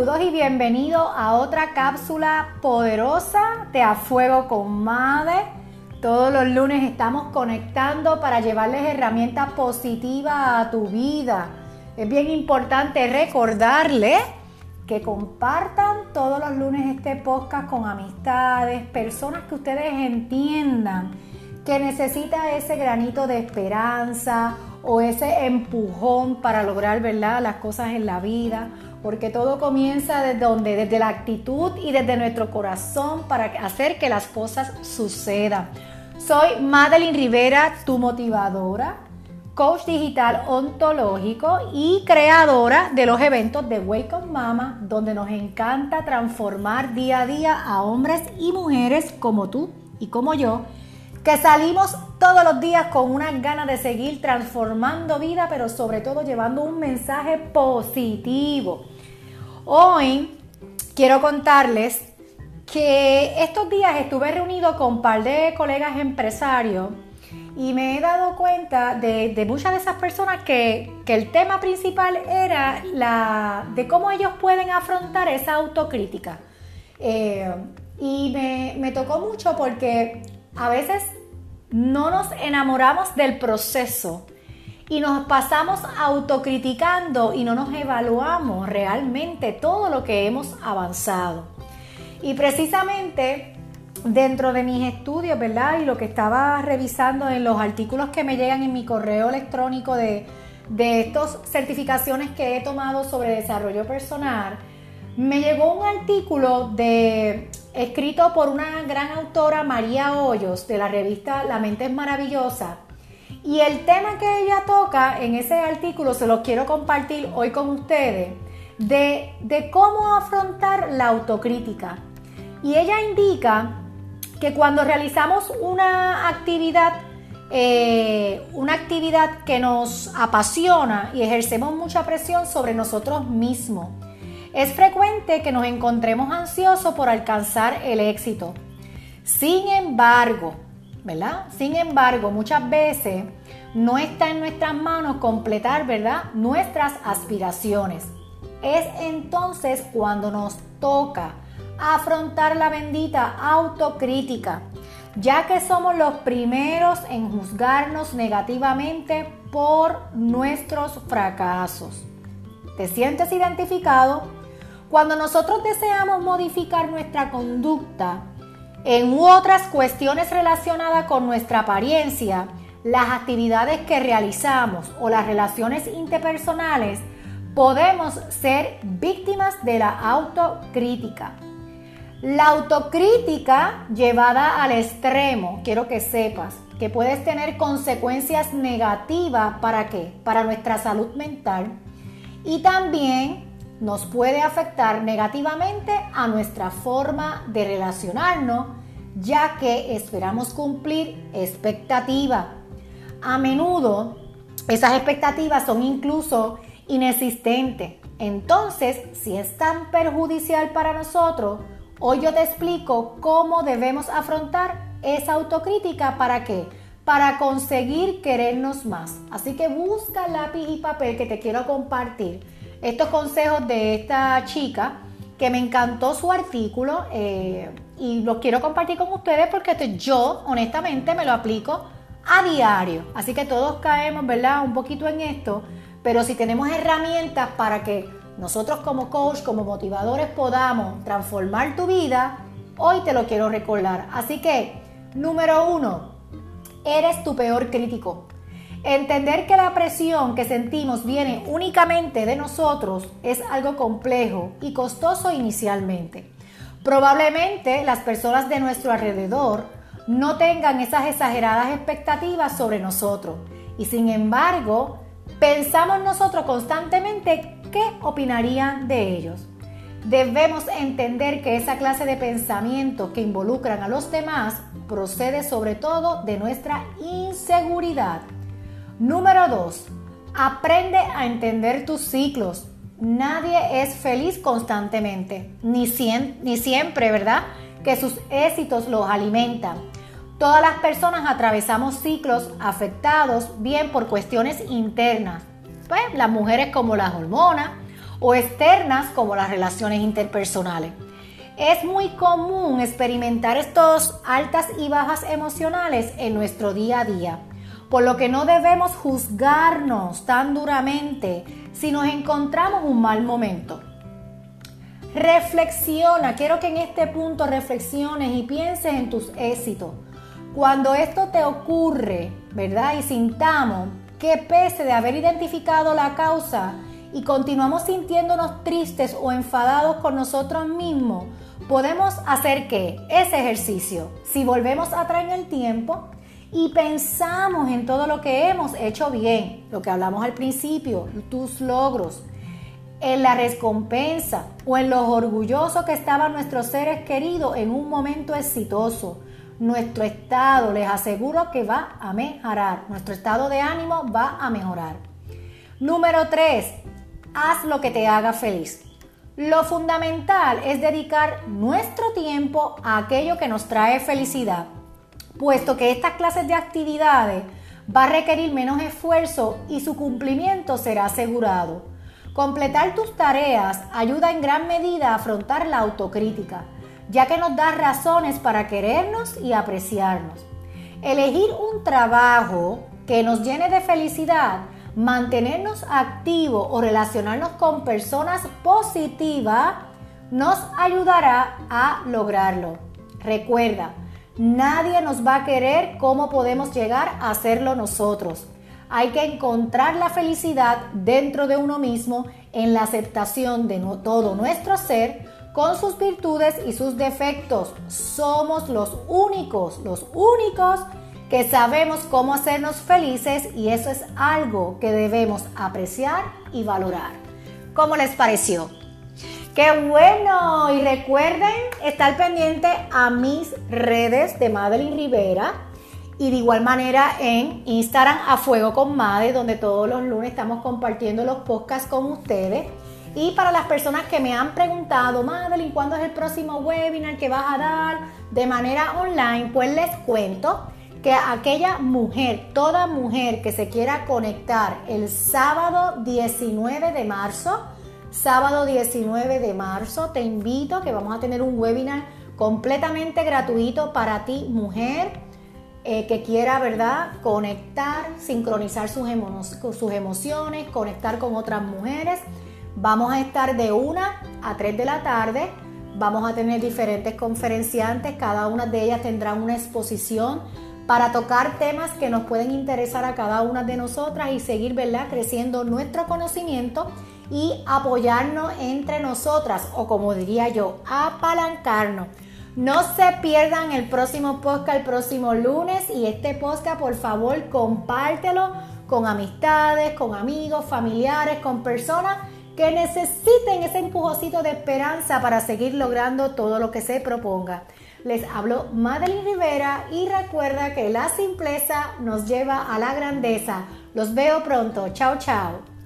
Saludos y bienvenido a otra cápsula poderosa de A Fuego con Madre. Todos los lunes estamos conectando para llevarles herramientas positivas a tu vida. Es bien importante recordarles que compartan todos los lunes este podcast con amistades, personas que ustedes entiendan que necesita ese granito de esperanza o ese empujón para lograr ¿verdad? las cosas en la vida, porque todo comienza desde donde, desde la actitud y desde nuestro corazón para hacer que las cosas sucedan. Soy Madeline Rivera, tu motivadora, coach digital ontológico y creadora de los eventos de Wake Up Mama, donde nos encanta transformar día a día a hombres y mujeres como tú y como yo que salimos todos los días con unas ganas de seguir transformando vida, pero sobre todo llevando un mensaje positivo. Hoy quiero contarles que estos días estuve reunido con un par de colegas empresarios y me he dado cuenta de, muchas de esas personas que, el tema principal era la, de cómo ellos pueden afrontar esa autocrítica. Eh, y me, me tocó mucho porque a veces no nos enamoramos del proceso y nos pasamos autocriticando y no nos evaluamos realmente todo lo que hemos avanzado. Y precisamente dentro de mis estudios, ¿verdad? Y lo que estaba revisando en los artículos que me llegan en mi correo electrónico de, de estas certificaciones que he tomado sobre desarrollo personal, me llegó un artículo de escrito por una gran autora, María Hoyos, de la revista La mente es maravillosa. Y el tema que ella toca en ese artículo se lo quiero compartir hoy con ustedes, de, de cómo afrontar la autocrítica. Y ella indica que cuando realizamos una actividad, eh, una actividad que nos apasiona y ejercemos mucha presión sobre nosotros mismos, es frecuente que nos encontremos ansiosos por alcanzar el éxito. Sin embargo, ¿verdad? Sin embargo, muchas veces no está en nuestras manos completar, ¿verdad? Nuestras aspiraciones. Es entonces cuando nos toca afrontar la bendita autocrítica, ya que somos los primeros en juzgarnos negativamente por nuestros fracasos. ¿Te sientes identificado? Cuando nosotros deseamos modificar nuestra conducta en otras cuestiones relacionadas con nuestra apariencia, las actividades que realizamos o las relaciones interpersonales, podemos ser víctimas de la autocrítica. La autocrítica llevada al extremo, quiero que sepas que puedes tener consecuencias negativas para qué? Para nuestra salud mental y también nos puede afectar negativamente a nuestra forma de relacionarnos, ya que esperamos cumplir expectativas. A menudo esas expectativas son incluso inexistentes. Entonces, si es tan perjudicial para nosotros, hoy yo te explico cómo debemos afrontar esa autocrítica para qué? Para conseguir querernos más. Así que busca lápiz y papel que te quiero compartir estos consejos de esta chica que me encantó su artículo eh, y los quiero compartir con ustedes porque yo honestamente me lo aplico a diario. Así que todos caemos, ¿verdad? Un poquito en esto, pero si tenemos herramientas para que nosotros como coach, como motivadores podamos transformar tu vida, hoy te lo quiero recordar. Así que, número uno, eres tu peor crítico. Entender que la presión que sentimos viene únicamente de nosotros es algo complejo y costoso inicialmente. Probablemente las personas de nuestro alrededor no tengan esas exageradas expectativas sobre nosotros y sin embargo pensamos nosotros constantemente qué opinarían de ellos. Debemos entender que esa clase de pensamientos que involucran a los demás procede sobre todo de nuestra inseguridad Número 2. Aprende a entender tus ciclos. Nadie es feliz constantemente, ni, siempre, ¿verdad? Que sus éxitos los alimentan. Todas las personas atravesamos ciclos afectados bien por cuestiones internas. Pues las mujeres como las hormonas o externas como las relaciones interpersonales. Es muy común experimentar estos altas y bajas emocionales en nuestro día a día, por lo que no debemos juzgarnos tan duramente si nos encontramos un mal momento. Reflexiona, quiero que en este punto reflexiones y pienses en tus éxitos. Cuando esto te ocurre, ¿verdad? Y sintamos que pese de haber identificado la causa y continuamos sintiéndonos tristes o enfadados con nosotros mismos, podemos hacer que ese ejercicio, si volvemos atrás en el tiempo y pensamos en todo lo que hemos hecho bien, lo que hablamos al principio, tus logros, en la recompensa o en los orgullosos que estaban nuestros seres queridos en un momento exitoso. Nuestro estado, les aseguro que va a mejorar. Nuestro estado de ánimo va a mejorar. Número 3. Haz lo que te haga feliz. Lo fundamental es dedicar nuestro tiempo a aquello que nos trae felicidad, puesto que estas clases de actividades va a requerir menos esfuerzo y su cumplimiento será asegurado. Completar tus tareas ayuda en gran medida a afrontar la autocrítica, ya que nos da razones para querernos y apreciarnos. Elegir un trabajo que nos llene de felicidad, mantenernos activos o relacionarnos con personas positivas nos ayudará a lograrlo. Recuerda, nadie nos va a querer como podemos llegar a hacerlo nosotros. Hay que encontrar la felicidad dentro de uno mismo en la aceptación de todo nuestro ser con sus virtudes y sus defectos. Somos los únicos, los únicos que sabemos cómo hacernos felices y eso es algo que debemos apreciar y valorar. ¿Cómo les pareció? ¡Qué bueno! Y recuerden estar pendiente a mis redes de Madeline Rivera y de igual manera en Instagram a Fuego con Made, donde todos los lunes estamos compartiendo los podcasts con ustedes. Y para las personas que me han preguntado, Madeline, ¿cuándo es el próximo webinar que vas a dar de manera online? Pues les cuento que aquella mujer, toda mujer que se quiera conectar el sábado 19 de marzo, sábado 19 de marzo, te invito que vamos a tener un webinar completamente gratuito para ti, mujer eh, que quiera, ¿verdad?, conectar, sincronizar sus, sus emociones, conectar con otras mujeres. Vamos a estar de 1 a 3 de la tarde. Vamos a tener diferentes conferenciantes, cada una de ellas tendrá una exposición para tocar temas que nos pueden interesar a cada una de nosotras y seguir, ¿verdad?, creciendo nuestro conocimiento y apoyarnos entre nosotras, o como diría yo, apalancarnos no se pierdan el próximo podcast el próximo lunes y este podcast por favor compártelo con amistades, con amigos, familiares, con personas que necesiten ese empujocito de esperanza para seguir logrando todo lo que se proponga. Les hablo Madeline Rivera y recuerda que la simpleza nos lleva a la grandeza. Los veo pronto. Chao, chao.